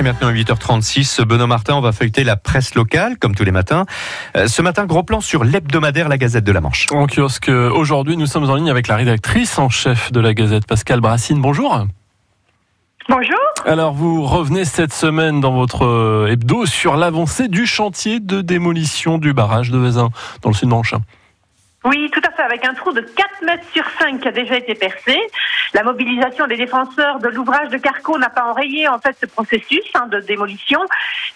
Et maintenant 8h36, Benoît Martin, on va feuilleter la presse locale, comme tous les matins. Euh, ce matin, gros plan sur l'hebdomadaire La Gazette de la Manche. En kiosque, aujourd'hui, nous sommes en ligne avec la rédactrice en chef de la Gazette, Pascal Brassine. Bonjour. Bonjour. Alors, vous revenez cette semaine dans votre euh, hebdo sur l'avancée du chantier de démolition du barrage de Vezin, dans le Sud-Manche. Oui, tout à fait, avec un trou de 4 mètres sur 5 qui a déjà été percé. La mobilisation des défenseurs de l'ouvrage de Carco n'a pas enrayé en fait ce processus hein, de démolition.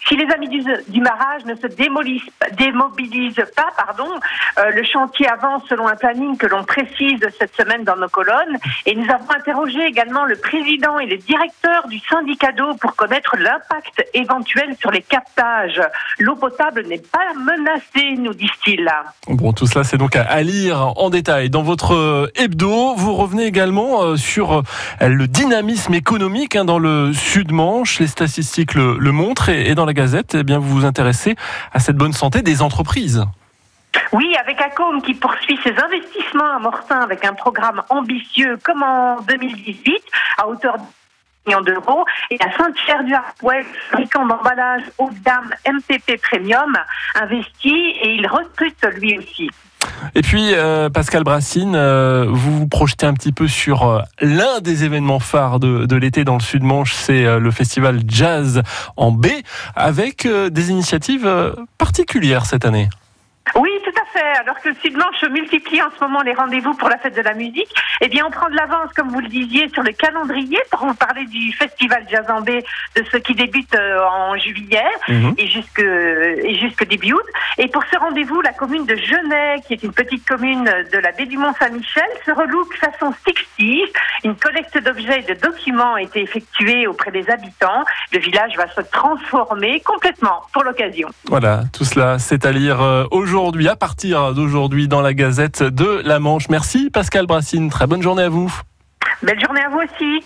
Si les amis du, du barrage ne se démobilisent pas, pardon, euh, le chantier avance selon un planning que l'on précise cette semaine dans nos colonnes. Et nous avons interrogé également le président et le directeur du syndicat d'eau pour connaître l'impact éventuel sur les captages. L'eau potable n'est pas menacée, nous disent-ils. Bon, tout cela, c'est donc à à lire en détail. Dans votre euh, hebdo, vous revenez également euh, sur euh, le dynamisme économique hein, dans le Sud-Manche. Les statistiques le, montrent et, dans la Gazette, eh bien, vous vous intéressez à cette bonne santé des entreprises. Oui, avec Acom qui poursuit ses investissements à Mortain avec un programme ambitieux comme en 2018 à hauteur de millions d'euros et à Saint-Pierre-du-Harpouet, fabricant d'emballage haut de gamme MPP Premium, investi et il recrute lui aussi. Et puis, euh, Pascal Brassine, euh, vous vous projetez un petit peu sur euh, l'un des événements phares de, de l'été dans le Sud-Manche, c'est le festival Jazz en B, avec des initiatives particulières cette année. Oui, tout à fait. Alors que le Sud-Manche multiplie en ce moment les rendez-vous pour la fête de la musique, eh bien, on prend de l'avance, comme vous le disiez, sur le calendrier pour vous parler du festival Jazz en B, de ce qui débute euh, en juillet Mhm. et jusque et jusque début août. Et pour ce rendez-vous, la commune de Genève, qui est une petite commune de la baie du Mont-Saint-Michel, se relook façon 60 Une collecte d'objets et de documents a été effectuée auprès des habitants. Le village va se transformer complètement pour l'occasion. Voilà, tout cela, c'est à lire euh, aujourd'hui, à partir d'aujourd'hui, dans la Gazette de la Manche. Merci Pascal Brassine, très bonne journée à vous. Belle journée à vous aussi.